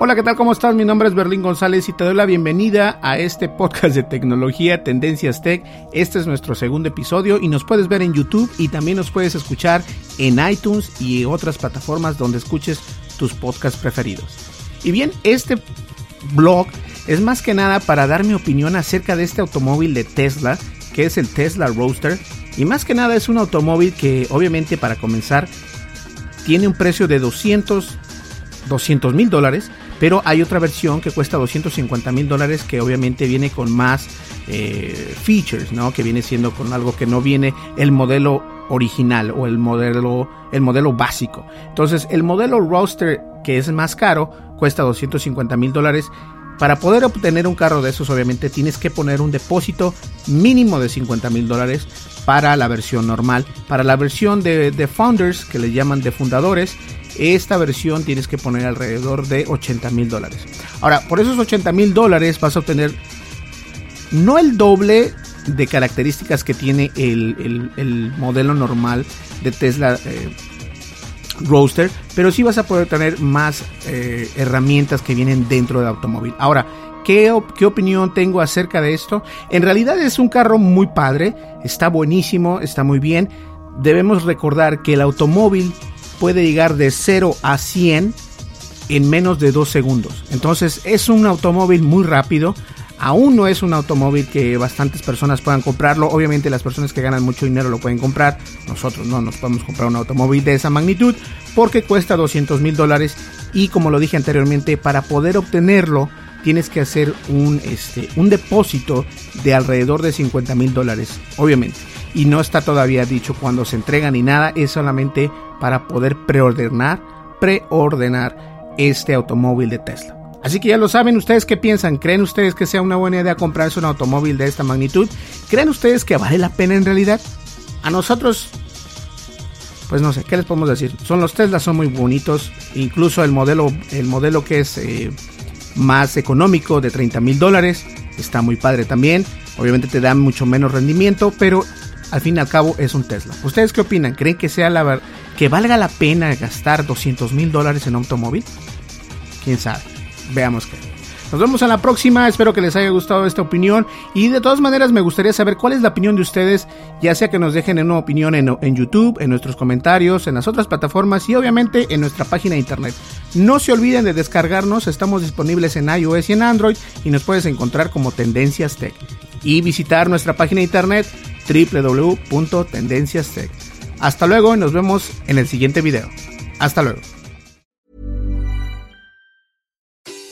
Hola, ¿qué tal? ¿Cómo estás? Mi nombre es Berlín González y te doy la bienvenida a este podcast de tecnología Tendencias Tech. Este es nuestro segundo episodio y nos puedes ver en YouTube y también nos puedes escuchar en iTunes y otras plataformas donde escuches tus podcasts preferidos. Y bien, este blog es más que nada para dar mi opinión acerca de este automóvil de Tesla, que es el Tesla Roadster. Y más que nada es un automóvil que obviamente para comenzar tiene un precio de 200 mil dólares pero hay otra versión que cuesta 250 mil dólares que obviamente viene con más eh, features, ¿no? Que viene siendo con algo que no viene el modelo original o el modelo, el modelo básico. Entonces el modelo roster que es más caro cuesta 250 mil dólares. Para poder obtener un carro de esos obviamente tienes que poner un depósito mínimo de 50 mil dólares para la versión normal. Para la versión de, de founders que le llaman de fundadores esta versión tienes que poner alrededor de 80 mil dólares. Ahora, por esos 80 mil dólares vas a obtener no el doble de características que tiene el, modelo normal de Tesla eh, Roadster, pero sí vas a poder tener más eh, herramientas que vienen dentro del automóvil. Ahora, ¿qué, ¿qué opinión tengo acerca de esto? En realidad es un carro muy padre, está buenísimo, está muy bien. Debemos recordar que el automóvil puede llegar de 0 a 100 en menos de 2 segundos. Entonces es un automóvil muy rápido. Aún no es un automóvil que bastantes personas puedan comprarlo. Obviamente las personas que ganan mucho dinero lo pueden comprar. Nosotros no nos podemos comprar un automóvil de esa magnitud porque cuesta 200 mil dólares. Y como lo dije anteriormente, para poder obtenerlo tienes que hacer un, este, un depósito de alrededor de 50 mil dólares. Obviamente y no está todavía dicho cuándo se entrega ni nada, es solamente para poder preordenar, preordenar este automóvil de Tesla. Así que ya lo saben, ¿ustedes qué piensan? ¿Creen ustedes que sea una buena idea comprarse un automóvil de esta magnitud? ¿Creen ustedes que vale la pena en realidad? A nosotros, pues no sé, ¿qué les podemos decir? Son los Tesla, son muy bonitos, incluso el modelo, el modelo que es eh, más económico de 30 mil dólares, está muy padre también. Obviamente te dan mucho menos rendimiento, pero al fin y al cabo es un Tesla. ¿Ustedes qué opinan? ¿Creen que sea que valga la pena gastar 200 mil dólares en un automóvil? ¿Quién sabe? Veamos qué. Nos vemos en la próxima, espero que les haya gustado esta opinión y de todas maneras me gustaría saber cuál es la opinión de ustedes, ya sea que nos dejen una opinión en, en, YouTube, en nuestros comentarios, en las otras plataformas y obviamente en nuestra página de internet. No se olviden de descargarnos, estamos disponibles en iOS y en Android y nos puedes encontrar como Tendencias Tech y visitar nuestra página de internet www.tendenciastech. Hasta luego y nos vemos en el siguiente video. Hasta luego.